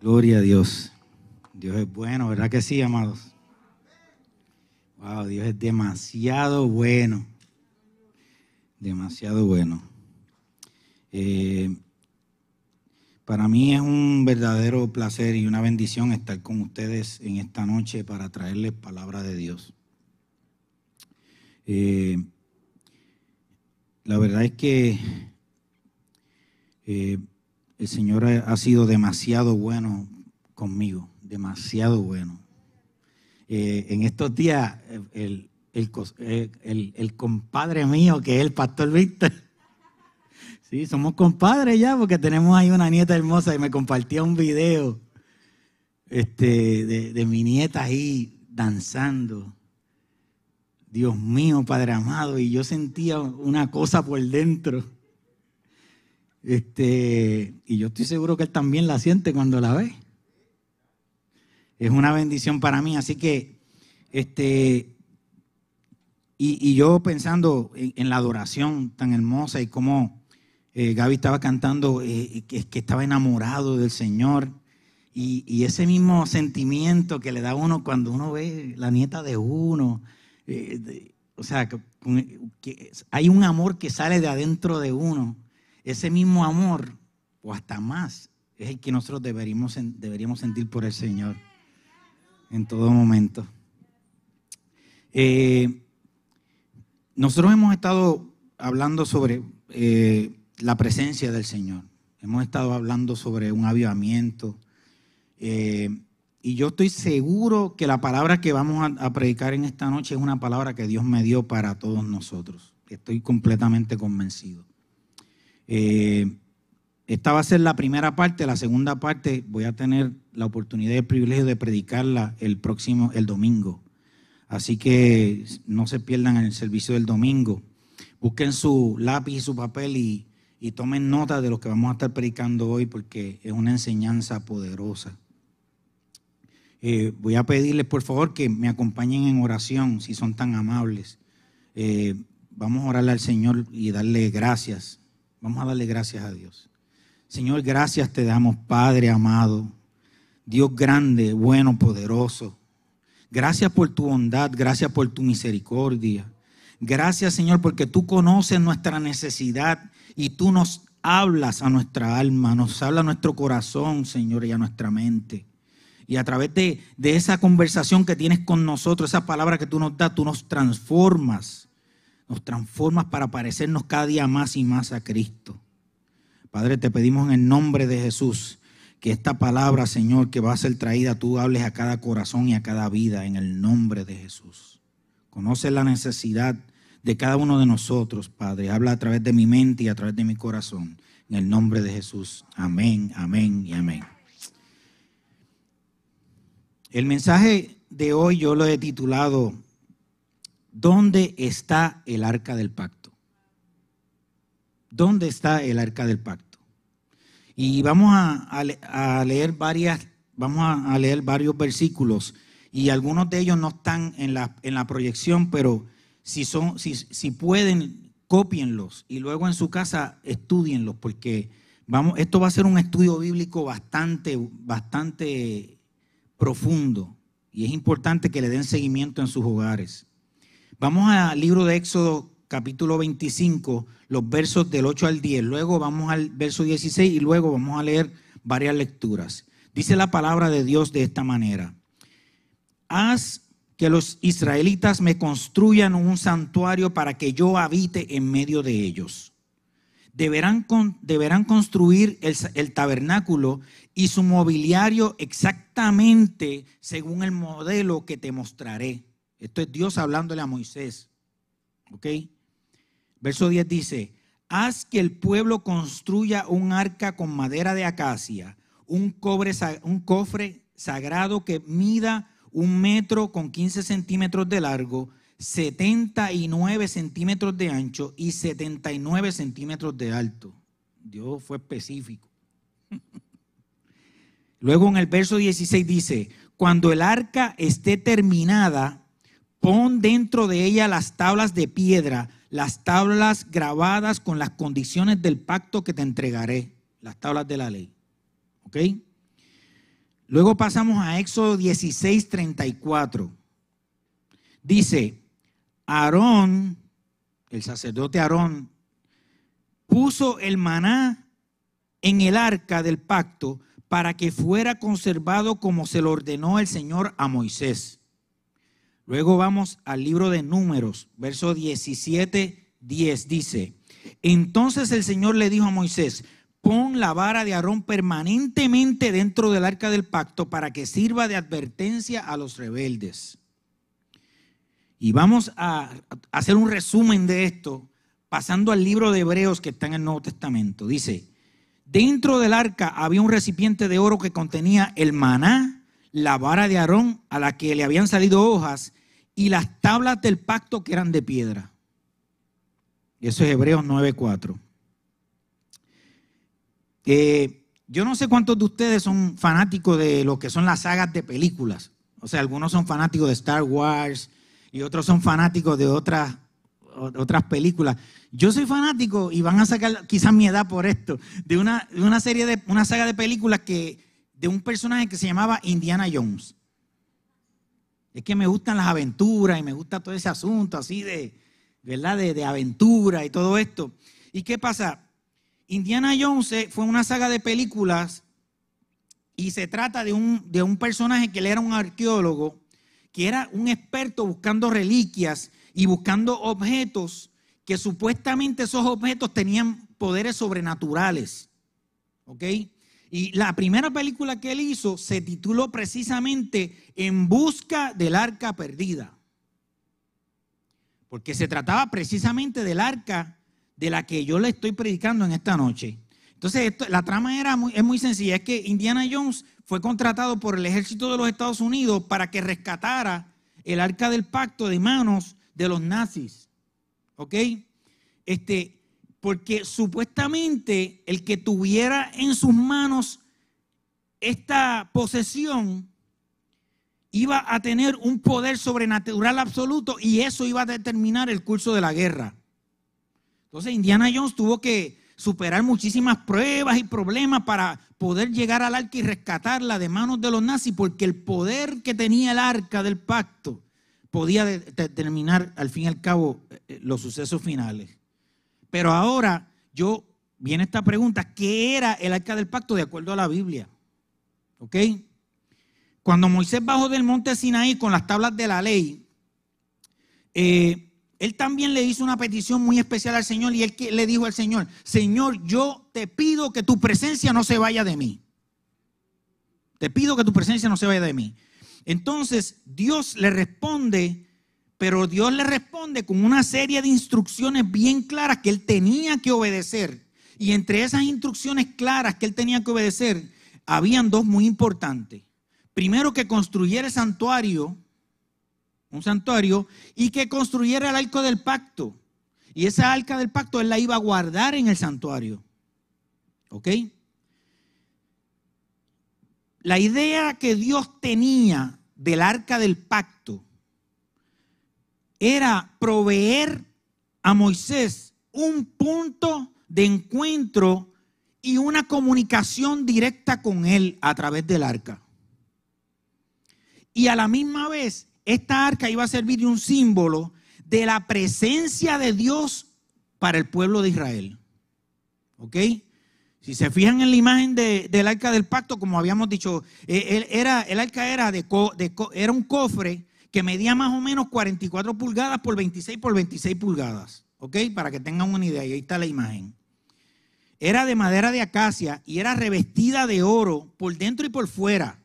Gloria a Dios. Dios es bueno, ¿verdad que sí, amados? Wow, Dios es demasiado bueno. Demasiado bueno. Eh, para mí es un verdadero placer y una bendición estar con ustedes en esta noche para traerles palabra de Dios. Eh, la verdad es que eh, el Señor ha sido demasiado bueno conmigo, demasiado bueno. Eh, en estos días, el, el, compadre mío, que es el pastor Víctor, sí, somos compadres ya, porque tenemos ahí una nieta hermosa y me compartía un video este, de, de mi nieta ahí danzando. Dios mío, Padre amado, y yo sentía una cosa por dentro este, y yo estoy seguro que él también la siente cuando la ve. Es una bendición para mí. Así que, este, y, yo pensando en, la adoración tan hermosa y cómo eh, Gaby estaba cantando, eh, que, estaba enamorado del Señor. Y, ese mismo sentimiento que le da uno cuando uno ve la nieta de uno. Eh, o sea, que hay un amor que sale de adentro de uno ese mismo amor, o hasta más, es el que nosotros deberíamos, deberíamos sentir por el Señor en todo momento. Eh, nosotros hemos estado hablando sobre eh, la presencia del Señor. Hemos estado hablando sobre un avivamiento. Eh, y yo estoy seguro que la palabra que vamos a, a, predicar en esta noche es una palabra que Dios me dio para todos nosotros. Estoy completamente convencido. Eh, esta va a ser la primera parte, la segunda parte voy a tener la oportunidad y el privilegio de predicarla el próximo, el domingo. Así que no se pierdan en el servicio del domingo. Busquen su lápiz y su papel y, tomen nota de lo que vamos a estar predicando hoy porque es una enseñanza poderosa. Eh, voy a pedirles por favor que me acompañen en oración si son tan amables. Eh, vamos a orarle al Señor y darle gracias Vamos a darle gracias a Dios. Señor, gracias te damos, Padre amado, Dios grande, bueno, poderoso. Gracias por tu bondad, gracias por tu misericordia. Gracias, Señor, porque tú conoces nuestra necesidad y tú nos hablas a nuestra alma, nos habla a nuestro corazón, Señor, y a nuestra mente. Y a través de, de esa conversación que tienes con nosotros, esa palabra que tú nos das, tú nos transformas nos transformas para parecernos cada día más y más a Cristo. Padre, te pedimos en el nombre de Jesús que esta palabra, Señor, que va a ser traída, tú hables a cada corazón y a cada vida en el nombre de Jesús. Conoce la necesidad de cada uno de nosotros, Padre. Habla a través de mi mente y a través de mi corazón. En el nombre de Jesús. Amén, amén y amén. El mensaje de hoy yo lo he titulado ¿dónde está el arca del pacto? ¿Dónde está el arca del pacto? Y vamos a, leer varias, vamos a, leer varios versículos y algunos de ellos no están en la, en la proyección, pero si, son, si, si pueden, cópienlos y luego en su casa estudienlos, porque vamos, esto va a ser un estudio bíblico bastante, bastante profundo y es importante que le den seguimiento en sus hogares. Vamos al libro de Éxodo capítulo 25, los versos del 8 al 10. Luego vamos al verso 16 y luego vamos a leer varias lecturas. Dice la palabra de Dios de esta manera. Haz que los israelitas me construyan un santuario para que yo habite en medio de ellos. Deberán, deberán construir el, el tabernáculo y su mobiliario exactamente según el modelo que te mostraré Esto es Dios hablándole a Moisés. ¿Ok? Verso 10 dice, haz que el pueblo construya un arca con madera de acacia, un, cobre, un cofre sagrado que mida un metro con 15 centímetros de largo, 79 centímetros de ancho y 79 centímetros de alto. Dios fue específico. Luego en el verso 16 dice, cuando el arca esté terminada, pon dentro de ella las tablas de piedra, las tablas grabadas con las condiciones del pacto que te entregaré, las tablas de la ley. ¿Ok? Luego pasamos a Éxodo 16, 34. Dice, Aarón, el sacerdote Aarón, puso el maná en el arca del pacto para que fuera conservado como se lo ordenó el Señor a Moisés. Luego vamos al libro de números, verso 17, 10, dice, entonces el Señor le dijo a Moisés, pon la vara de Aarón permanentemente dentro del arca del pacto para que sirva de advertencia a los rebeldes. Y vamos a hacer un resumen de esto pasando al libro de Hebreos que está en el Nuevo Testamento. Dice, dentro del arca había un recipiente de oro que contenía el maná, la vara de Aarón a la que le habían salido hojas y las tablas del pacto que eran de piedra. Y eso es Hebreos 9:4. Eh, yo no sé cuántos de ustedes son fanáticos de lo que son las sagas de películas. O sea, algunos son fanáticos de Star Wars, y otros son fanáticos de otras, otras películas. Yo soy fanático y van a sacar quizás mi edad por esto, de una, una serie de una saga de películas que de un personaje que se llamaba Indiana Jones. Es que me gustan las aventuras y me gusta todo ese asunto así de, ¿verdad? De, de aventura y todo esto. ¿Y qué pasa? Indiana Jones fue una saga de películas y se trata de un, de un personaje que él era un arqueólogo que era un experto buscando reliquias y buscando objetos que supuestamente esos objetos tenían poderes sobrenaturales. ¿Ok? Y la primera película que él hizo se tituló precisamente En busca del arca perdida. Porque se trataba precisamente del arca de la que yo le estoy predicando en esta noche. Entonces, la trama era muy, es muy sencilla. Es que Indiana Jones fue contratado por el ejército de los Estados Unidos para que rescatara el arca del pacto de manos de los nazis. ¿Ok? Este, porque supuestamente el que tuviera en sus manos esta posesión iba a tener un poder sobrenatural absoluto y eso iba a determinar el curso de la guerra. Entonces Indiana Jones tuvo que superar muchísimas pruebas y problemas para poder llegar al arca y rescatarla de manos de los nazis, porque el poder que tenía el arca del pacto podía determinar al fin y al cabo eh, los sucesos finales. Pero ahora yo viene esta pregunta, ¿qué era el arca del pacto de acuerdo a la Biblia? ¿Ok? Cuando Moisés bajó del monte Sinaí con las tablas de la ley, eh, él también le hizo una petición muy especial al Señor y él le dijo al Señor, Señor, yo te pido que tu presencia no se vaya de mí. Te pido que tu presencia no se vaya de mí. Entonces Dios le responde, pero Dios le responde con una serie de instrucciones bien claras que él tenía que obedecer. Y entre esas instrucciones claras que él tenía que obedecer, habían dos muy importantes. Primero que construyera el santuario un santuario, y que construyera el arca del pacto. Y esa arca del pacto él la iba a guardar en el santuario. ¿Ok? La idea que Dios tenía del arca del pacto era proveer a Moisés un punto de encuentro y una comunicación directa con él a través del arca. Y a la misma vez esta arca iba a servir de un símbolo de la presencia de Dios para el pueblo de Israel. ¿Ok? Si se fijan en la imagen del arca del pacto, como habíamos dicho, eh, era, el arca era, de, era un cofre que medía más o menos 44 pulgadas por 26 por 26 pulgadas. ¿Ok? Para que tengan una idea. Y ahí está la imagen. Era de madera de acacia y era revestida de oro por dentro y por fuera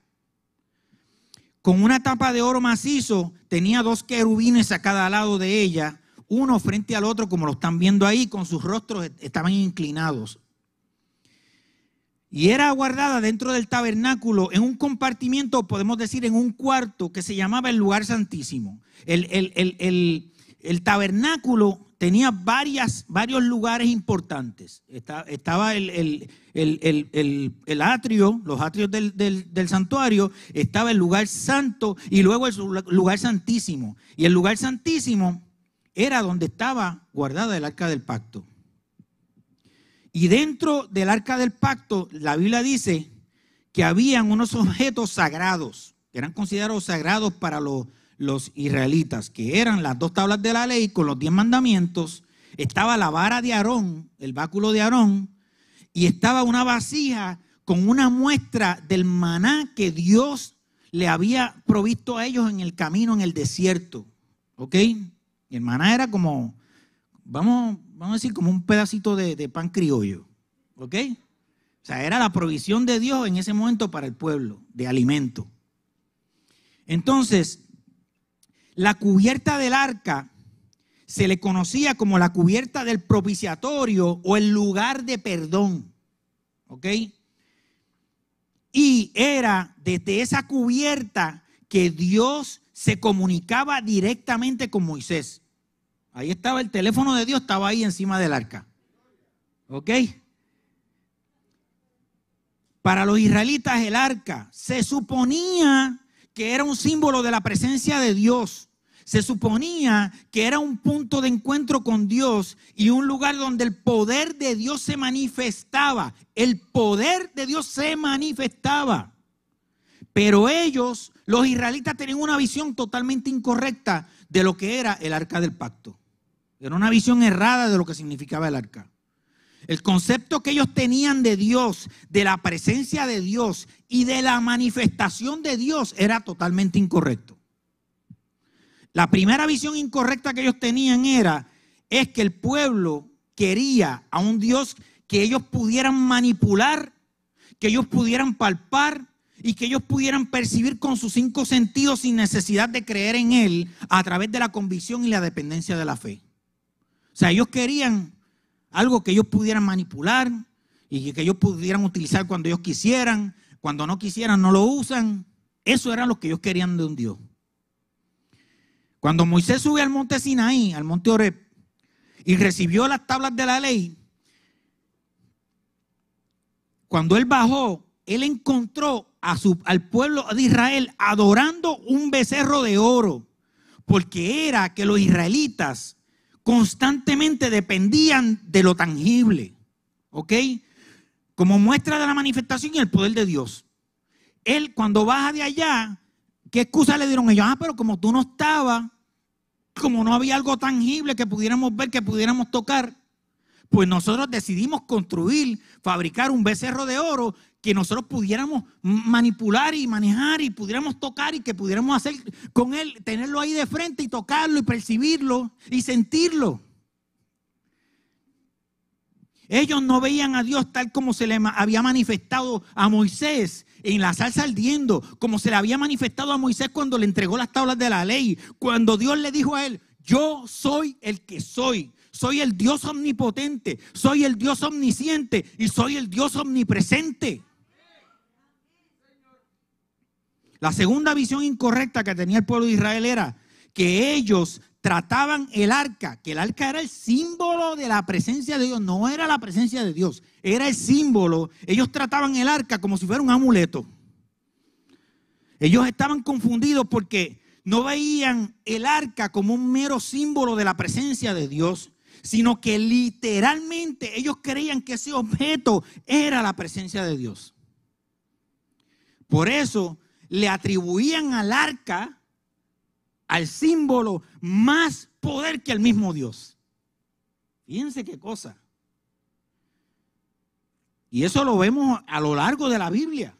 con una tapa de oro macizo, tenía dos querubines a cada lado de ella, uno frente al otro, como lo están viendo ahí, con sus rostros estaban inclinados. Y era guardada dentro del tabernáculo en un compartimiento, podemos decir en un cuarto, que se llamaba el lugar santísimo. El, el tabernáculo tenía varias, varios lugares importanres. Estaba el, atrio, los atrios del, santuario, estaba el lugar santo y luego el lugar santísimo. Y el lugar santísimo era donde estaba guardada el arca del pacto. Y dentro del arca del pacto, la Biblia dice que habían unos objetos sagrados, que eran considerados sagrados para los los israelitas, que eran las dos tablas de la ley con los diez mandamientos, estaba la vara de Aarón, el báculo de Aarón, y estaba una vasija con una muestra del maná que Dios le había provisto a ellos en el camino, en el desierto. ¿Ok? Y el maná era como, vamos, vamos a decir, como un pedacito de, pan criollo. ¿Ok? O sea, era la provisión de Dios en ese momento para el pueblo, de alimento. Entonces, la cubierta del arca se le conocía como la cubierta del propiciatorio o el lugar de perdón. ¿Ok? Y era desde esa cubierta que Dios se comunicaba directamente con Moisés. Ahí estaba el teléfono de Dios, estaba ahí encima del arca. ¿Ok? Para los israelitas el arca se suponía que era un símbolo de la presencia de Dios. Se suponía que era un punto de encuentro con Dios y un lugar donde el poder de Dios se manifestaba. El poder de Dios se manifestaba. Pero ellos, los israelitas, tenían una visión totalmente incorrecta de lo que era el arca del pacto. Era una visión errada de lo que significaba el arca. El concepto que ellos tenían de Dios, de la presencia de Dios y de la manifestación de Dios era totalmente incorrecto. La primera visión incorrecta que ellos tenían era es que el pueblo quería a un Dios que ellos pudieran manipular, que ellos pudieran palpar y que ellos pudieran percibir con sus cinco sentidos sin necesidad de creer en Él a través de la convicción y la dependencia de la fe. O sea, ellos querían algo que ellos pudieran manipular y que ellos pudieran utilizar cuando ellos quisieran, cuando no quisieran no lo usan. Eso era lo que ellos querían de un Dios. Cuando Moisés sube al monte Sinaí, al monte Oreb, y recibió las tablas de la ley, cuando él bajó, él encontró al pueblo de Israel adorando un becerro de oro, porque era que los israelitas constantemente dependían de lo tangible. ¿Ok? Como muestra de la manifestación y el poder de Dios. Él cuando baja de allá, ¿qué excusa le dieron ellos? Ah, pero como tú no estabas, como no había algo tangible que pudiéramos ver, que pudiéramos tocar, pues nosotros decidimos construir, fabricar un becerro de oro que nosotros pudiéramos manipular y manejar y pudiéramos tocar y que pudiéramos hacer con él, tenerlo ahí de frente y tocarlo y percibirlo y sentirlo. Ellos no veían a Dios tal como se le había manifestado a Moisés en la salsa ardiendo, como se le había manifestado a Moisés cuando le entregó las tablas de la ley, cuando Dios le dijo a él, yo soy el que soy, soy el Dios omnipotente, soy el Dios omnisciente y soy el Dios omnipresente. La segunda visión incorrecta que tenía el pueblo de Israel era que ellos trataban el arca, que el arca era el símbolo de la presencia de Dios, no era la presencia de Dios, era el símbolo. Ellos trataban el arca como si fuera un amuleto. Ellos estaban confundidos porque no veían el arca como un mero símbolo de la presencia de Dios, sino que literalmente ellos creían que ese objeto era la presencia de Dios. Por eso le atribuían al arca, al símbolo, más poder que al mismo Dios. Fíjense qué cosa. Y eso lo vemos a lo largo de la Biblia.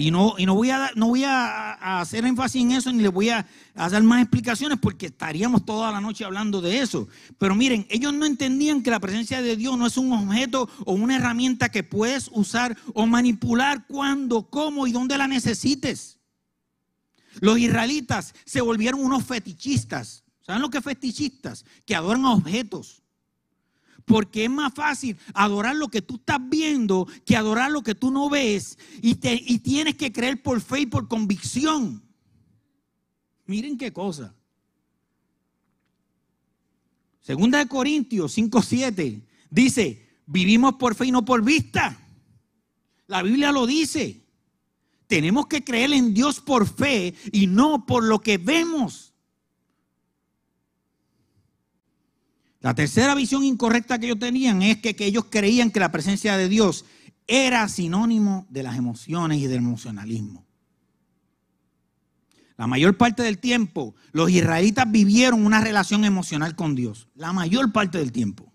Y no, y no voy, a, no voy a, hacer énfasis en eso ni le voy a, a, dar más explicaciones porque estaríamos toda la noche hablando de eso. Pero miren, ellos no entendían que la presencia de Dios no es un objeto o una herramienta que puedes usar o manipular cuando, cómo y dónde la necesites. Los israelitas se volvieron unos fetichistas. ¿Saben lo que es fetichistas? Que adoran objetos. Porque es más fácil adorar lo que tú estás viendo que adorar lo que tú no ves. Y, te, y tienes que creer por fe y por convicción. Miren qué cosa. Segunda de Corintios 5:7 dice, vivimos por fe y no por vista. La Biblia lo dice. Tenemos que creer en Dios por fe y no por lo que vemos. La tercera visión incorrecta que ellos tenían es que, que, ellos creían que la presencia de Dios era sinónimo de las emociones y del emocionalismo. La mayor parte del tiempo los israelitas vivieron una relación emocional con Dios. La mayor parte del tiempo.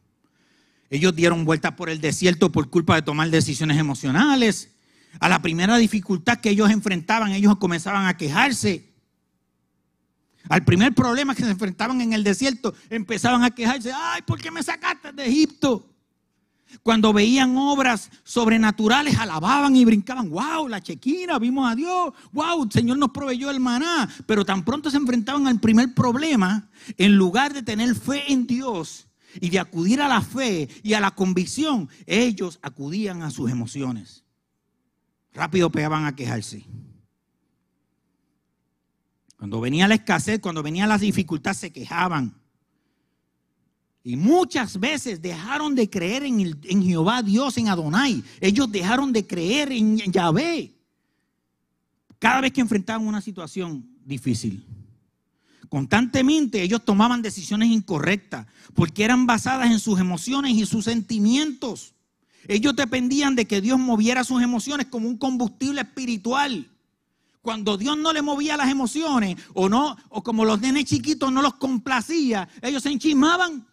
Ellos dieron vueltas por el desierto por culpa de tomar decisiones emocionales. A la primera dificultad que ellos enfrentaban, ellos comenzaban a quejarse. Al primer problema que se enfrentaban en el desierto, empezaban a quejarse, ay, ¿por qué me sacaste de Egipto? Cuando veían obras sobrenaturales, alababan y brincaban, wow, la chequina, vimos a Dios, wow, el Señor nos proveyó el maná. Pero tan pronto se enfrentaban al primer problema, en lugar de tener fe en Dios y de acudir a la fe y a la convicción, ellos acudían a sus emociones. Rápido pegaban a quejarse. Cuando venía la escasez, cuando venía la dificultad, se quejaban. Y muchas veces dejaron de creer en, en, Jehová Dios, en Adonai. Ellos dejaron de creer en Yahvé. Cada vez que enfrentaban una situación difícil. Constantemente ellos tomaban decisiones incorrectas porque eran basadas en sus emociones y sus sentimientos. Ellos dependían de que Dios moviera sus emociones como un combustible espiritual. Cuando Dios no le movía las emociones o no, o como los nenes chiquitos no los complacía, ellos se enchismaban.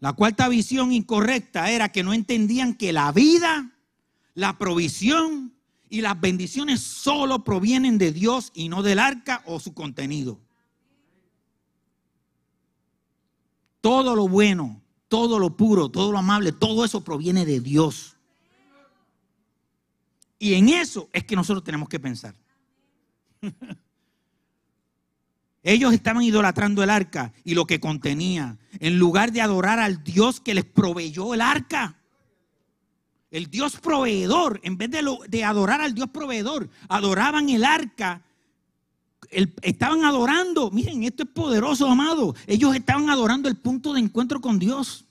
La cuarta visión incorrecta era que no entendían que la vida, la provisión y las bendiciones solo provienen de Dios y no del arca o su contenido. Todo lo bueno, todo lo puro, todo lo amable, todo eso proviene de Dios. Y en eso es que nosotros tenemos que pensar. Ellos estaban idolatrando el arca y lo que contenía, en lugar de adorar al Dios que les proveyó el arca. El Dios proveedor, en vez de, de adorar al Dios proveedor, adoraban el arca. estaban adorando, miren, esto es poderoso, amado. Ellos estaban adorando el punto de encuentro con Dios.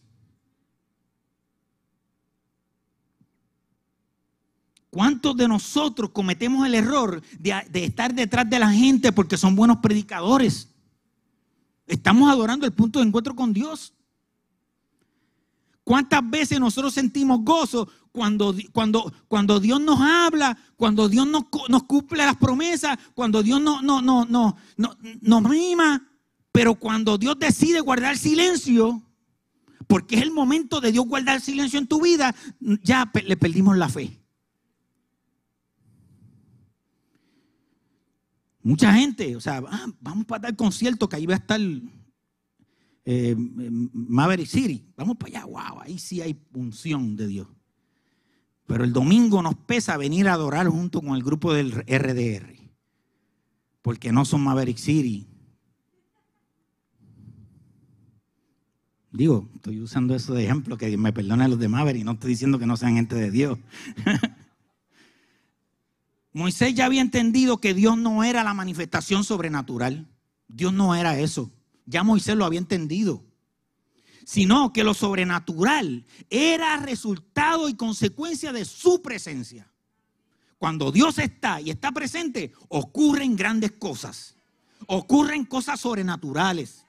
¿Cuántos de nosotros cometemos el error de, estar detrás de la gente porque son buenos predicadores? Estamos adorando el punto de encuentro con Dios. ¿Cuántas veces nosotros sentimos gozo cuando, cuando, cuando Dios nos habla, cuando Dios nos, cumple las promesas, cuando Dios no, no, no, no, no, nos mima? Pero cuando Dios decide guardar silencio, porque es el momento de Dios guardar silencio en tu vida, ya le perdimos la fe. Mucha gente, o sea, ah, vamos para tal concierto que ahí va a estar eh, Maverick City. Vamos para allá, wow, ahí sí hay punción de Dios. Pero el domingo nos pesa venir a adorar junto con el grupo del RDR. Porque no son Maverick City. Digo, estoy usando eso de ejemplo, que me perdonen los de Maverick, no estoy diciendo que no sean gente de Dios. Moisés ya había entendido que Dios no era la manifestación sobrenatural. Dios no era eso. Ya Moisés lo había entendido. Sino que lo sobrenatural era resultado y consecuencia de su presencia. Cuando Dios está y está presente, ocurren grandes cosas. Ocurren cosas sobrenaturales.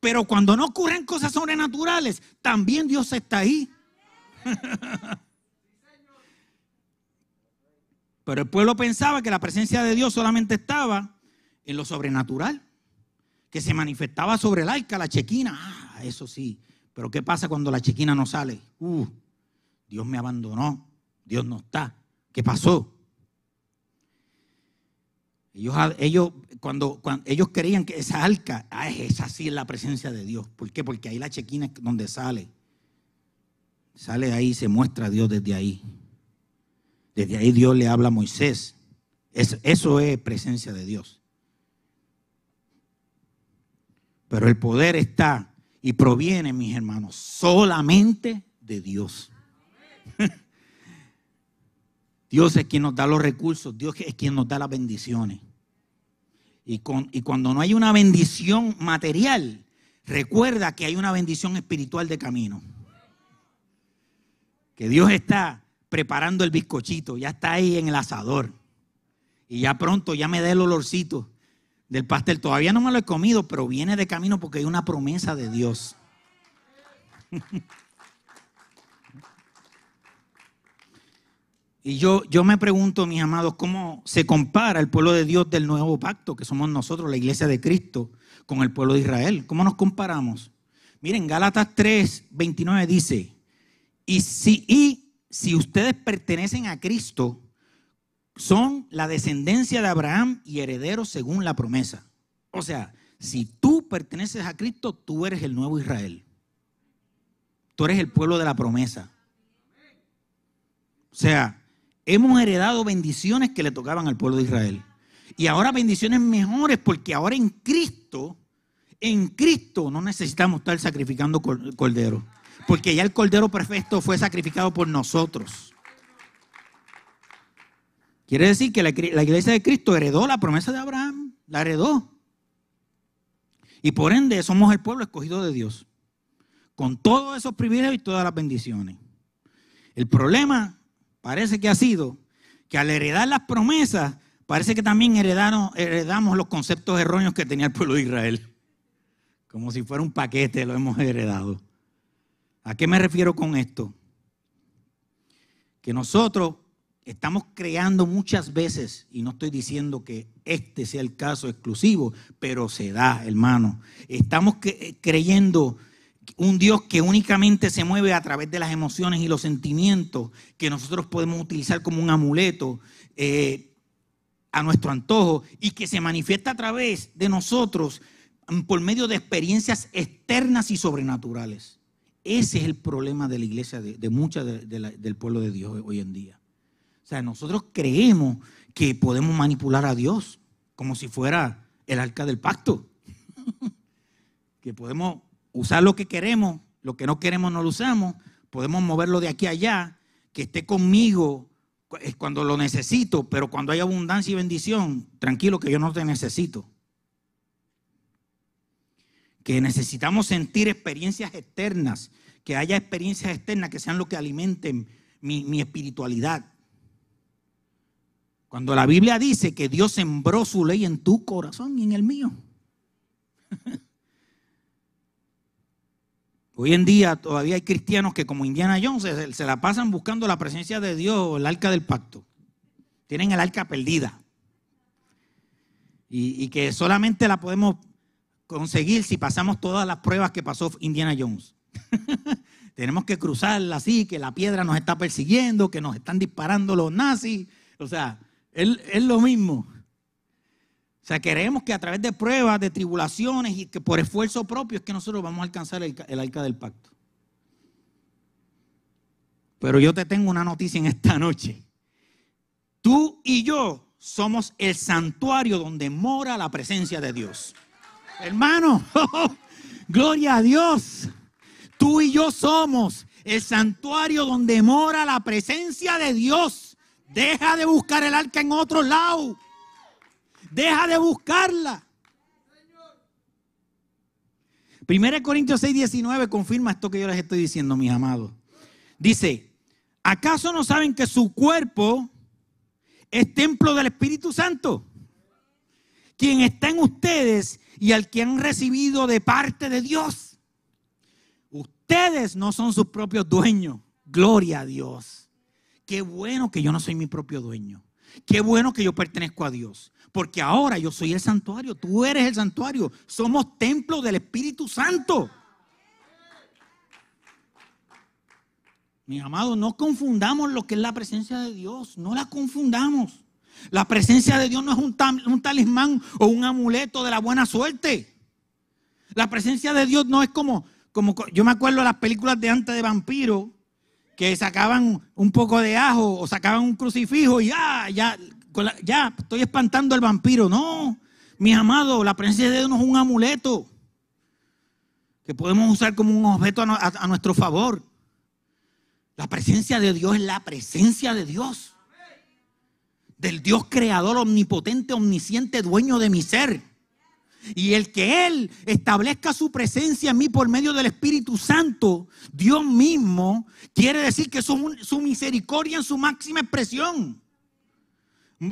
Pero cuando no ocurren cosas sobrenaturales, también Dios está ahí. Pero el pueblo pensaba que la presencia de Dios solamente estaba en lo sobrenatural, que se manifestaba sobre el arca, la chequina. Ah, eso sí. Pero ¿qué pasa cuando la chequina no sale? Uh, Dios me abandonó, Dios no está. ¿Qué pasó? Ellos, ellos cuando, cuando, ellos creían que esa arca, ah, es así en la presencia de Dios. ¿Por qué? Porque ahí la chequina es donde sale. Sale de ahí se muestra a Dios desde ahí. Desde ahí Dios le habla a Moisés. eso es presencia de Dios. Pero el poder está y proviene, mis hermanos, solamente de Dios. Dios es quien nos da los recursos, Dios es quien nos da las bendiciones. Y, y cuando no hay una bendición material, recuerda que hay una bendición espiritual de camino. Que Dios está preparando el bizcochito, ya está ahí en el asador. Y ya pronto ya me da el olorcito del pastel. Todavía no me lo he comido, pero viene de camino porque hay una promesa de Dios. Y yo, yo me pregunto, mis amados, ¿cómo se compara el pueblo de Dios del nuevo pacto, que somos nosotros, la iglesia de Cristo, con el pueblo de Israel? ¿Cómo nos comparamos? Miren, Gálatas 3, 29 dice, y si, y si ustedes pertenecen a Cristo, son la descendencia de Abraham y herederos según la promesa. O sea, si tú perteneces a Cristo, tú eres el nuevo Israel. Tú eres el pueblo de la promesa. O sea, hemos heredado bendiciones que le tocaban al pueblo de Israel. Y ahora bendiciones mejores porque ahora en Cristo, en Cristo no necesitamos estar sacrificando cordero. Porque ya el cordero perfecto fue sacrificado por nosotros. Quiere decir que la, iglesia de Cristo heredó la promesa de Abraham, la heredó. Y por ende somos el pueblo escogido de Dios, con todos esos privilegios y todas las bendiciones. El problema parece que ha sido que al heredar las promesas, parece que también heredamos los conceptos erróneos que tenía el pueblo de Israel. Como si fuera un paquete, lo hemos heredado. ¿A qué me refiero con esto? Que nosotros estamos creando muchas veces, y no estoy diciendo que este sea el caso exclusivo, pero se da, hermano. Estamos creyendo un Dios que únicamente se mueve a través de las emociones y los sentimientos que nosotros podemos utilizar como un amuleto eh, a nuestro antojo y que se manifiesta a través de nosotros mm, por medio de experiencias externas y sobrenaturales. Ese es el problema de la iglesia, de, mucha del pueblo de Dios hoy en día. O sea, nosotros creemos que podemos manipular a Dios como si fuera el arca del pacto. que podemos usar lo que queremos, lo que no queremos no lo usamos, podemos moverlo de aquí a allá, que esté conmigo cuando lo necesito, pero cuando hay abundancia y bendición, tranquilo que yo no te necesito. Que necesitamos sentir experiencias externas, que haya experiencias externas que sean lo que alimenten mi, mi espiritualidad. Cuando la Biblia dice que Dios sembró su ley en tu corazón y en el mío. Hoy en día todavía hay cristianos que como Indiana Jones se, la pasan buscando la presencia de Dios, el arca del pacto. Tienen el arca perdida. Y, que solamente la podemos conseguir si pasamos todas las pruebas que pasó Indiana Jones. Tenemos que cruzarla así, que la piedra nos está persiguiendo, que nos están disparando los nazis. O sea, es lo mismo. O sea, queremos que a través de pruebas, de tribulaciones y que por esfuerzo propio es que nosotros vamos a alcanzar el, el arca del pacto. Pero yo te tengo una noticia en esta noche. Tú y yo somos el santuario donde mora la presencia de Dios. Hermano, gloria a Dios. Tú y yo somos el santuario donde mora la presencia de Dios. Deja de buscar el arca en otro lado. Deja de buscarla. 1 Corintios 6, 19 confirma esto que yo les estoy diciendo, mis amados. Dice, ¿acaso no saben que su cuerpo es templo del Espíritu Santo? Quien está en ustedes y al que han recibido de parte de Dios. Ustedes no son sus propios dueños. Gloria a Dios. Qué bueno que yo no soy mi propio dueño. Qué bueno que yo pertenezco a Dios porque ahora yo soy el santuario, tú eres el santuario, somos templo del Espíritu Santo. Mis amados, no confundamos lo que es la presencia de Dios, no la confundamos. La presencia de Dios no es un, talismán o un amuleto de la buena suerte. La presencia de Dios no es como, como yo me acuerdo de las películas de antes de vampiro, que sacaban un poco de ajo o sacaban un crucifijo y ya, ya, ya estoy espantando al vampiro. No, mis amados, la presencia de Dios no es un amuleto que podemos usar como un objeto a nuestro favor. La presencia de Dios es la presencia de Dios. Del Dios creador, omnipotente, omnisciente, dueño de mi ser. Y el que Él establezca su presencia en mí por medio del Espíritu Santo, Dios mismo, quiere decir que su, su misericordia en su máxima expresión.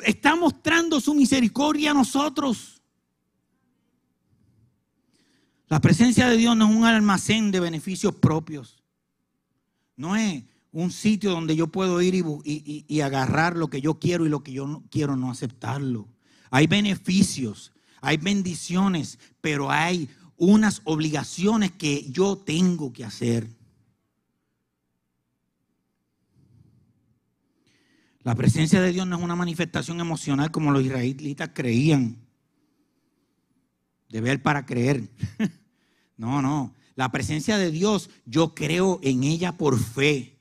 Está mostrando su misericordia a nosotros. La presencia de Dios no es un almacén de beneficios propios. No es un sitio donde yo puedo ir y, agarrar lo que yo quiero y lo que yo no quiero no aceptarlo. Hay beneficios, hay bendiciones, pero hay unas obligaciones que yo tengo que hacer. La presencia de Dios no es una manifestación emocional como los israelitas creían. De ver para creer. no, no. La presencia de Dios, yo creo en ella por fe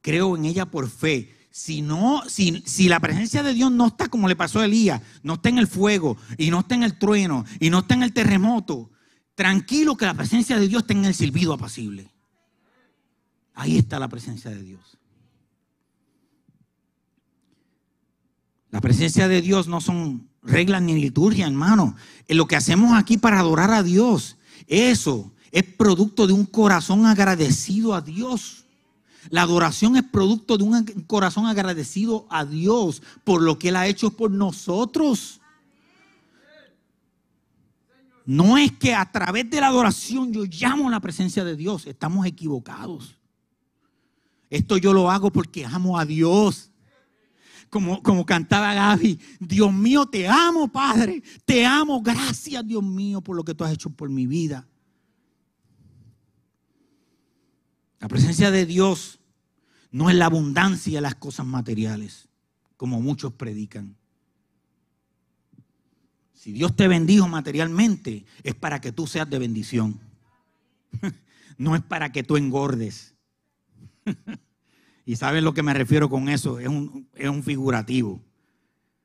creo en ella por fe. Si no, si, si, la presencia de Dios no está como le pasó a Elías, no está en el fuego, y no está en el trueno, y no está en el terremoto, tranquilo que la presencia de Dios está en el silbido apacible. Ahí está la presencia de Dios. La presencia de Dios no son reglas ni liturgia, hermano. En lo que hacemos aquí para adorar a Dios, eso es producto de un corazón agradecido a Dios. La adoración es producto de un corazón agradecido a Dios por lo que Él ha hecho por nosotros. No es que a través de la adoración yo llamo la presencia de Dios. Estamos equivocados. Esto yo lo hago porque amo a Dios. Como, como cantaba Gaby, Dios mío, te amo, Padre. Te amo. Gracias, Dios mío, por lo que tú has hecho por mi vida. La presencia de Dios no es la abundancia de las cosas materiales, como muchos predican. Si Dios te bendijo materialmente, es para que tú seas de bendición. No es para que tú engordes. Y saben lo que me refiero con eso, es un, es un figurativo. O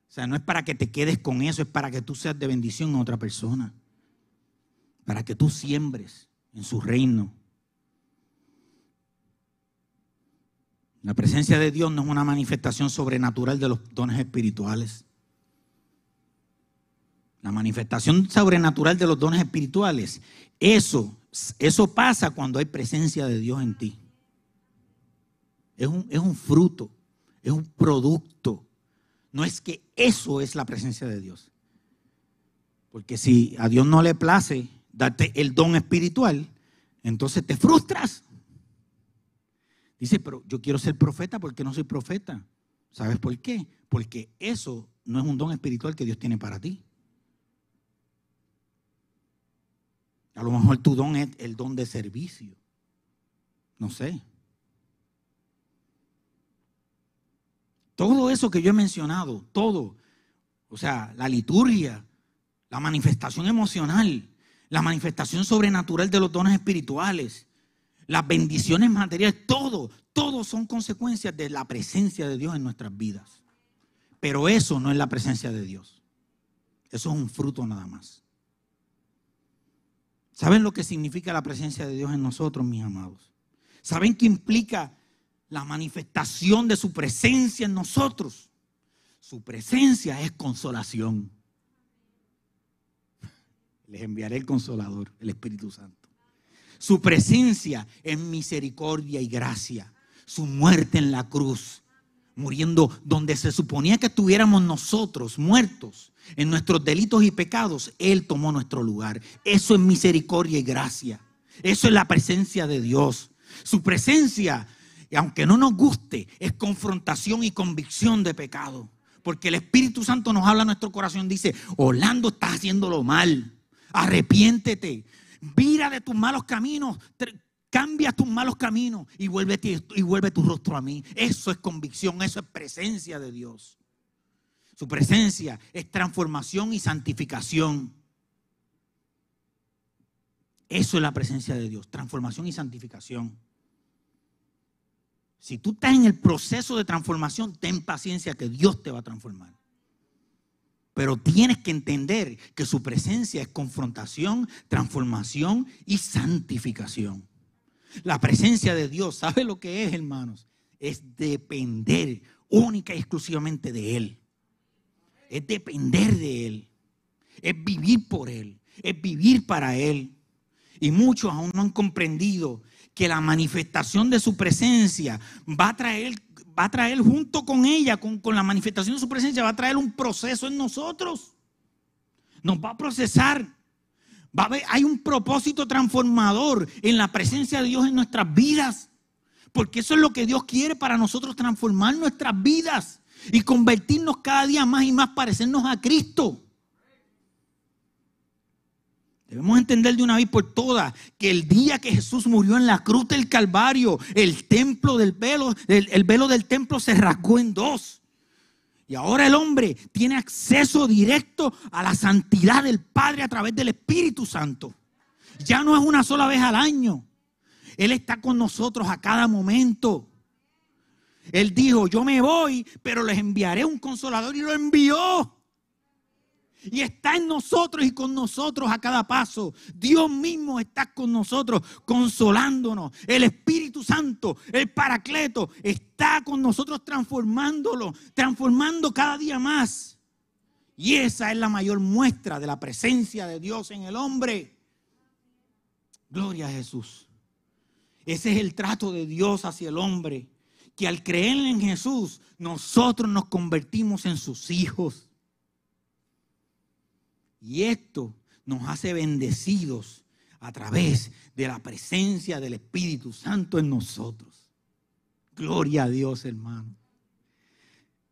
sea, no es para que te quedes con eso, es para que tú seas de bendición a otra persona. Para que tú siembres en su reino. La presencia de Dios no es una manifestación sobrenatural de los dones espirituales. La manifestación sobrenatural de los dones espirituales, eso, eso pasa cuando hay presencia de Dios en ti. Es un, es un fruto, es un producto. No es que eso es la presencia de Dios. Porque si a Dios no le place darte el don espiritual, entonces te frustras. Dice, pero yo quiero ser profeta porque no soy profeta. ¿Sabes por qué? Porque eso no es un don espiritual que Dios tiene para ti. A lo mejor tu don es el don de servicio. No sé. Todo eso que yo he mencionado, todo, o sea, la liturgia, la manifestación emocional, la manifestación sobrenatural de los dones espirituales, las bendiciones materiales, todo, todo son consecuencias de la presencia de Dios en nuestras vidas. Pero eso no es la presencia de Dios. Eso es un fruto nada más. ¿Saben lo que significa la presencia de Dios en nosotros, mis amados? ¿Saben qué implica la manifestación de su presencia en nosotros? Su presencia es consolación. Les enviaré el consolador, el Espíritu Santo. Su presencia es misericordia y gracia. Su muerte en la cruz, muriendo donde se suponía que estuviéramos nosotros muertos en nuestros delitos y pecados, Él tomó nuestro lugar. Eso es misericordia y gracia. Eso es la presencia de Dios. Su presencia, aunque no nos guste, es confrontación y convicción de pecado. Porque el Espíritu Santo nos habla en nuestro corazón, dice, Orlando está haciéndolo mal. Arrepiéntete. Vira de tus malos caminos, cambia tus malos caminos y vuelve, y vuelve tu rostro a mí. Eso es convicción, eso es presencia de Dios. Su presencia es transformación y santificación. Eso es la presencia de Dios, transformación y santificación. Si tú estás en el proceso de transformación, ten paciencia que Dios te va a transformar. Pero tienes que entender que su presencia es confrontación, transformación y santificación. La presencia de Dios, ¿sabe lo que es, hermanos? Es depender única y exclusivamente de Él. Es depender de Él. Es vivir por Él. Es vivir para Él. Y muchos aún no han comprendido que la manifestación de su presencia va a traer, va a traer junto con ella, con, la manifestación de su presencia, va a traer un proceso en nosotros. Nos va a procesar. Va a hay un propósito transformador en la presencia de Dios en nuestras vidas. Porque eso es lo que Dios quiere para nosotros, transformar nuestras vidas y convertirnos cada día más y más, parecernos a Cristo. Debemos entender de una vez por todas que el día que Jesús murió en la cruz del Calvario, el templo del velo, el, velo del templo se rasgó en dos. Y ahora el hombre tiene acceso directo a la santidad del Padre a través del Espíritu Santo. Ya no es una sola vez al año. Él está con nosotros a cada momento. Él dijo, yo me voy, pero les enviaré un consolador y lo envió. Y está en nosotros y con nosotros a cada paso. Dios mismo está con nosotros, consolándonos. El Espíritu Santo, el Paracleto, está con nosotros transformándolo, transformando cada día más. Y esa es la mayor muestra de la presencia de Dios en el hombre. Gloria a Jesús. Ese es el trato de Dios hacia el hombre. Que al creer en Jesús, nosotros nos convertimos en sus hijos. Y esto nos hace bendecidos a través de la presencia del Espíritu Santo en nosotros. Gloria a Dios, hermano.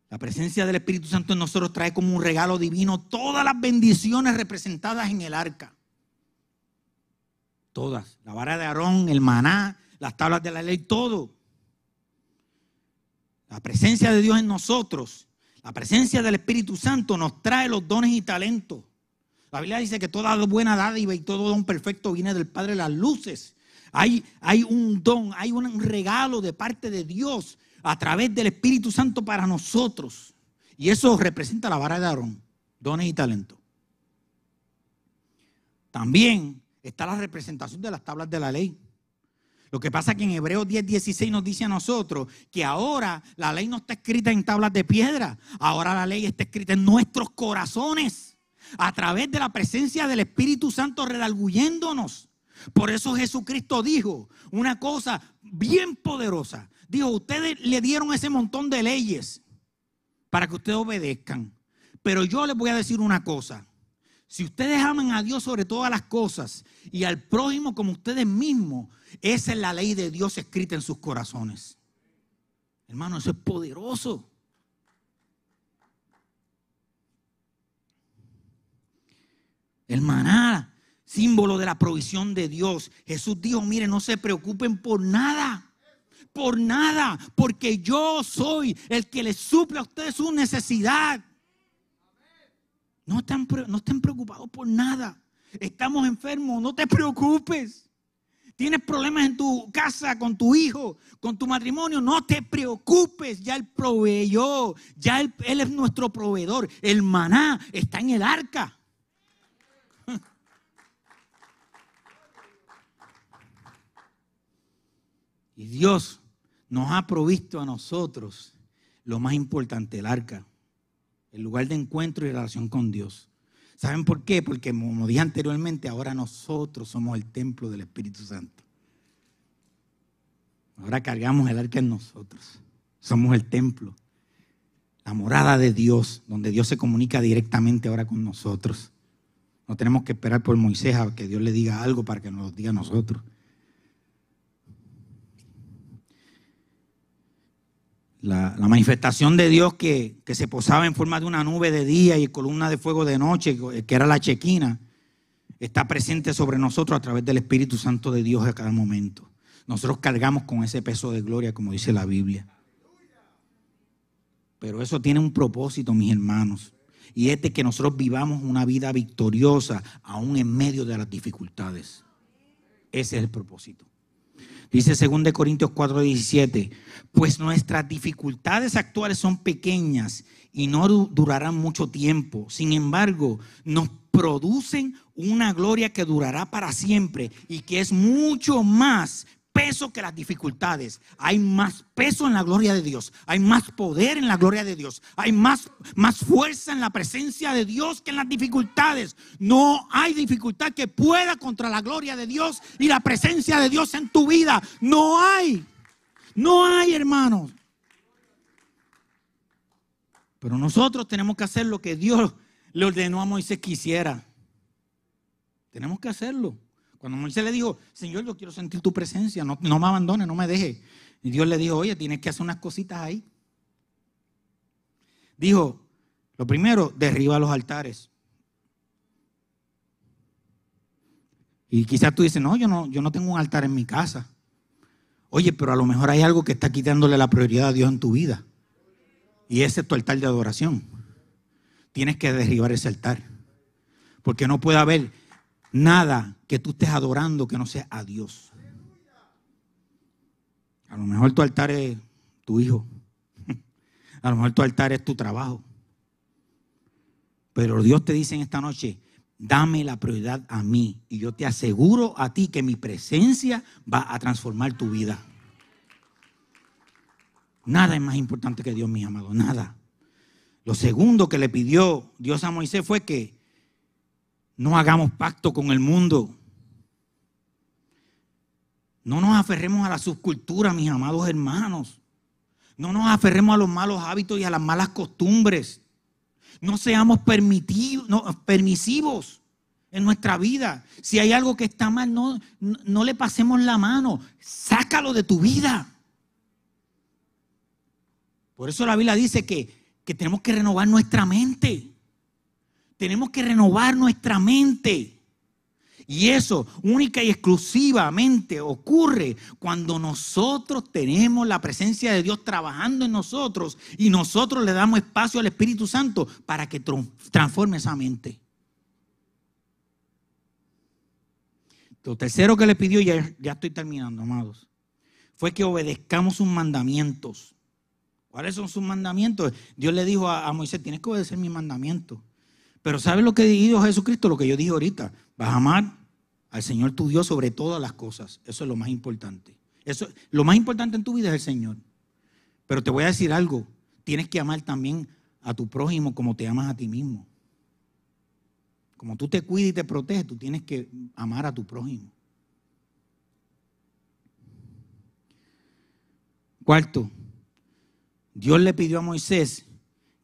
La presencia del Espíritu Santo en nosotros trae como un regalo divino todas las bendiciones representadas en el arca. Todas. La vara de Aarón, el maná, las tablas de la ley, todo. La presencia de Dios en nosotros, la presencia del Espíritu Santo nos trae los dones y talentos. La Biblia dice que toda buena dádiva y todo don perfecto viene del Padre las luces. Hay, hay un don, hay un regalo de parte de Dios a través del Espíritu Santo para nosotros. Y eso representa la vara de Aarón, dones y talentos. También está la representación de las tablas de la ley. Lo que pasa es que en Hebreos 10, 16 nos dice a nosotros que ahora la ley no está escrita en tablas de piedra, ahora la ley está escrita en nuestros corazones a través de la presencia del Espíritu Santo redalguyéndonos. Por eso Jesucristo dijo una cosa bien poderosa. Dijo, ustedes le dieron ese montón de leyes para que ustedes obedezcan. Pero yo les voy a decir una cosa. Si ustedes aman a Dios sobre todas las cosas y al prójimo como ustedes mismos, esa es la ley de Dios escrita en sus corazones. Hermano, eso es poderoso. El maná, símbolo de la provisión de Dios. Jesús dijo, mire, no se preocupen por nada. Por nada, porque yo soy el que les suple a ustedes su necesidad. No estén, preocupados por nada. Estamos enfermos, no te preocupes. Tienes problemas en tu casa, con tu hijo, con tu matrimonio, no te preocupes, ya Él proveyó, ya él, él es nuestro proveedor. El maná está en el arca. Y Dios nos ha provisto a nosotros lo más importante, el arca, el lugar de encuentro y relación con Dios. ¿Saben por qué? Porque como dije anteriormente, ahora nosotros somos el templo del Espíritu Santo. Ahora cargamos el arca en nosotros. Somos el templo, la morada de Dios, donde Dios se comunica directamente ahora con nosotros. No tenemos que esperar por Moisés a que Dios le diga algo para que nos lo diga a nosotros. La, manifestación de Dios que, se posaba en forma de una nube de día y columna de fuego de noche, que era la chequina, está presente sobre nosotros a través del Espíritu Santo de Dios a cada momento. Nosotros cargamos con ese peso de gloria, como dice la Biblia. Pero eso tiene un propósito, mis hermanos. Y es de que nosotros vivamos una vida victoriosa aún en medio de las dificultades. Ese es el propósito. Dice 2 Corintios 4:17, pues nuestras dificultades actuales son pequeñas y no durarán mucho tiempo. Sin embargo, nos producen una gloria que durará para siempre y que es mucho más peso que las dificultades. Hay más peso en la gloria de Dios. Hay más poder en la gloria de Dios. Hay más, más fuerza en la presencia de Dios que en las dificultades. No hay dificultad que pueda contra la gloria de Dios y la presencia de Dios en tu vida. No hay. No hay, hermanos. Pero nosotros tenemos que hacer lo que Dios le ordenó a Moisés que. Tenemos que hacerlo. Cuando Moisés le dijo, Señor, yo quiero sentir tu presencia, no, me abandone, no me deje. Y Dios le dijo, oye, tienes que hacer unas cositas ahí. Dijo, lo primero, derriba los altares. Y quizás tú dices, no, yo no, yo no tengo un altar en mi casa. Oye, pero a lo mejor hay algo que está quitándole la prioridad a Dios en tu vida. Y ese es tu altar de adoración. Tienes que derribar ese altar. Porque no puede haber nada que tú estés adorando que no sea a Dios. A lo mejor tu altar es tu hijo. A lo mejor tu altar es tu trabajo. Pero Dios te dice en esta noche, dame la prioridad a mí. Y yo te aseguro a ti que mi presencia va a transformar tu vida. Nada es más importante que Dios, mi amado. Nada. Lo segundo que le pidió Dios a Moisés fue que no hagamos pacto con el mundo. No nos aferremos a la subcultura, mis amados hermanos. No nos aferremos a los malos hábitos y a las malas costumbres. No seamos permisivos en nuestra vida. Si hay algo que está mal, no, no le pasemos la mano. Sácalo de tu vida. Por eso la Biblia dice que, que tenemos que renovar nuestra mente. Tenemos que renovar nuestra mente. Y eso única y exclusivamente ocurre cuando nosotros tenemos la presencia de Dios trabajando en nosotros y nosotros le damos espacio al Espíritu Santo para que transforme esa mente. Lo tercero que le pidió, ya, ya estoy terminando, amados, fue que obedezcamos sus mandamientos. ¿Cuáles son sus mandamientos? Dios le dijo a, a Moisés, tienes que obedecer mis mandamientos. Pero ¿sabes lo que dijo Jesucristo? Lo que yo dije ahorita. Vas a amar al Señor tu Dios sobre todas las cosas. Eso es lo más importante. Eso, lo más importante en tu vida es el Señor. Pero te voy a decir algo. Tienes que amar también a tu prójimo como te amas a ti mismo. Como tú te cuidas y te proteges, tú tienes que amar a tu prójimo. Cuarto, Dios le pidió a Moisés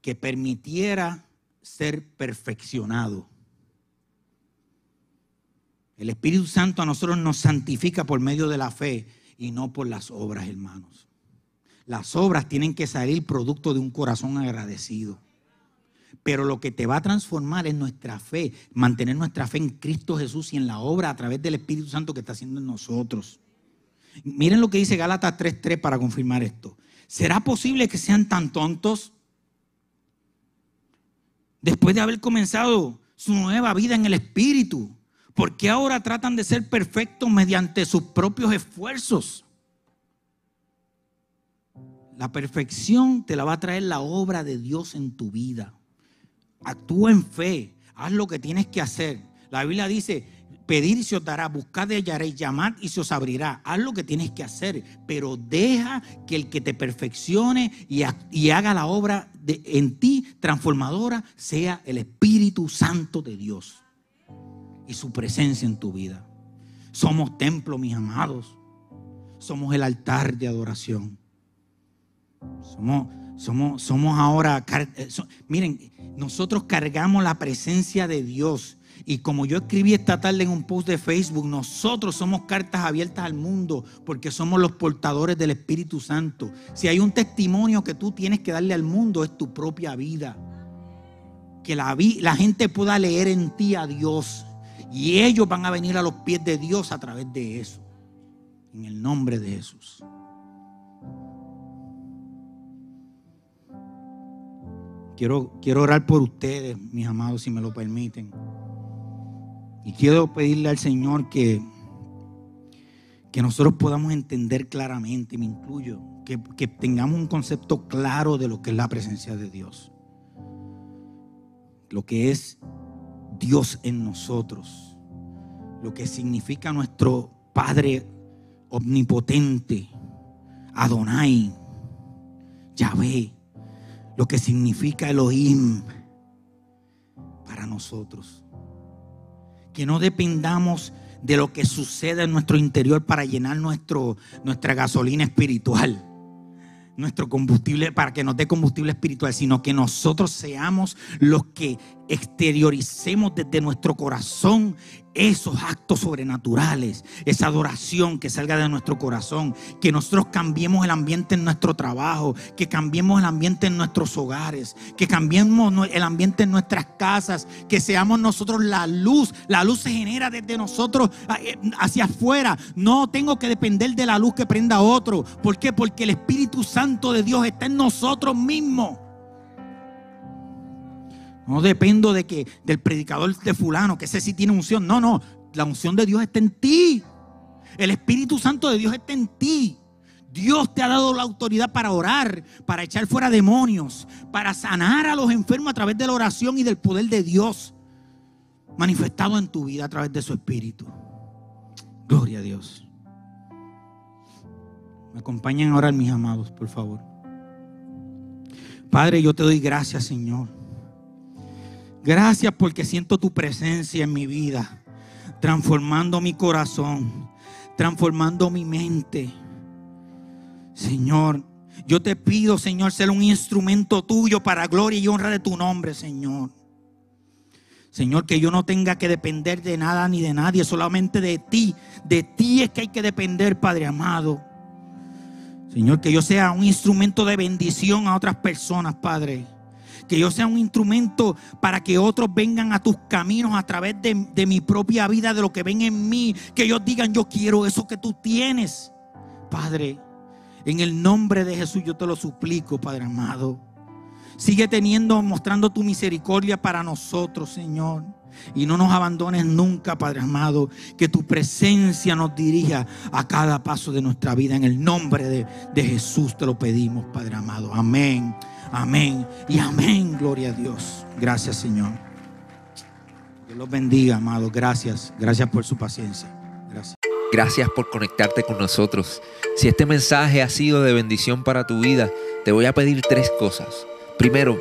que permitiera ser perfeccionado. El Espíritu Santo a nosotros nos santifica por medio de la fe y no por las obras, hermanos. Las obras tienen que salir producto de un corazón agradecido. Pero lo que te va a transformar es nuestra fe, mantener nuestra fe en Cristo Jesús y en la obra a través del Espíritu Santo que está haciendo en nosotros. Miren lo que dice Gálatas 3:3 para confirmar esto. ¿Será posible que sean tan tontos? Después de haber comenzado su nueva vida en el Espíritu? ¿Por qué ahora tratan de ser perfectos mediante sus propios esfuerzos? La perfección te la va a traer la obra de Dios en tu vida. Actúa en fe, haz lo que tienes que hacer. La Biblia dice, Pedir y se os dará, buscad y hallaréis, llamad y se os abrirá. Haz lo que tienes que hacer, pero deja que el que te perfeccione y, haga la obra en ti transformadora sea el Espíritu Santo de Dios y su presencia en tu vida. Somos templo, mis amados. Somos el altar de adoración. Somos, somos, somos ahora, eh, miren, nosotros cargamos la presencia de Dios y como yo escribí esta tarde en un post de Facebook, nosotros somos cartas abiertas al mundo porque somos los portadores del Espíritu Santo. Si hay un testimonio que tú tienes que darle al mundo es tu propia vida. Que la, la gente pueda leer en ti a Dios. Y ellos van a venir a los pies de Dios a través de eso. En el nombre de Jesús. Quiero, quiero orar por ustedes, mis amados, si me lo permiten. Y quiero pedirle al Señor que, que nosotros podamos entender claramente, me incluyo, que, que tengamos un concepto claro de lo que es la presencia de Dios. Lo que es Dios en nosotros. Lo que significa nuestro Padre omnipotente, Adonai, Yahvé. Lo que significa Elohim para nosotros. Que no dependamos de lo que sucede en nuestro interior para llenar nuestro, nuestra gasolina espiritual nuestro combustible, para que nos dé combustible espiritual, sino que nosotros seamos los que exterioricemos desde nuestro corazón esos actos sobrenaturales, esa adoración que salga de nuestro corazón, que nosotros cambiemos el ambiente en nuestro trabajo, que cambiemos el ambiente en nuestros hogares, que cambiemos el ambiente en nuestras casas, que seamos nosotros la luz. La luz se genera desde nosotros eh, hacia afuera. No tengo que depender de la luz que prenda otro. ¿Por qué? Porque el Espíritu Santo de Dios está en nosotros mismos. No dependo de que del predicador de fulano, que ese sí tiene unción. No, no. La unción de Dios está en ti. El Espíritu Santo de Dios está en ti. Dios te ha dado la autoridad para orar, para echar fuera demonios, para sanar a los enfermos a través de la oración y del poder de Dios manifestado en tu vida a través de su Espíritu. Gloria a Dios. Me acompañan ahora mis amados, por favor. Padre, yo te doy gracias, Señor Gracias porque siento tu presencia en mi vida, transformando mi corazón, transformando mi mente. Señor, yo te pido, Señor, ser un instrumento tuyo para gloria y honra de tu nombre, Señor. Señor, que yo no tenga que depender de nada ni de nadie, solamente de ti. De ti es que hay que depender, Padre amado. Señor, que yo sea un instrumento de bendición a otras personas, Padre que yo sea un instrumento para que otros vengan a tus caminos a través de, mi propia vida, de lo que ven en mí, que ellos digan, yo quiero eso que tú tienes. Padre, en el nombre de Jesús yo te lo suplico, Padre amado. Sigue teniendo, mostrando tu misericordia para nosotros, Señor. Y no nos abandones nunca, Padre amado. Que tu presencia nos dirija a cada paso de nuestra vida. En el nombre de, de Jesús te lo pedimos, Padre amado. Amén. Amén y amén. Gloria a Dios. Gracias, Señor. Dios los bendiga, amados. Gracias. Gracias por su paciencia. Gracias. Gracias por conectarte con nosotros. Si este mensaje ha sido de bendición para tu vida, te voy a pedir tres cosas. Primero,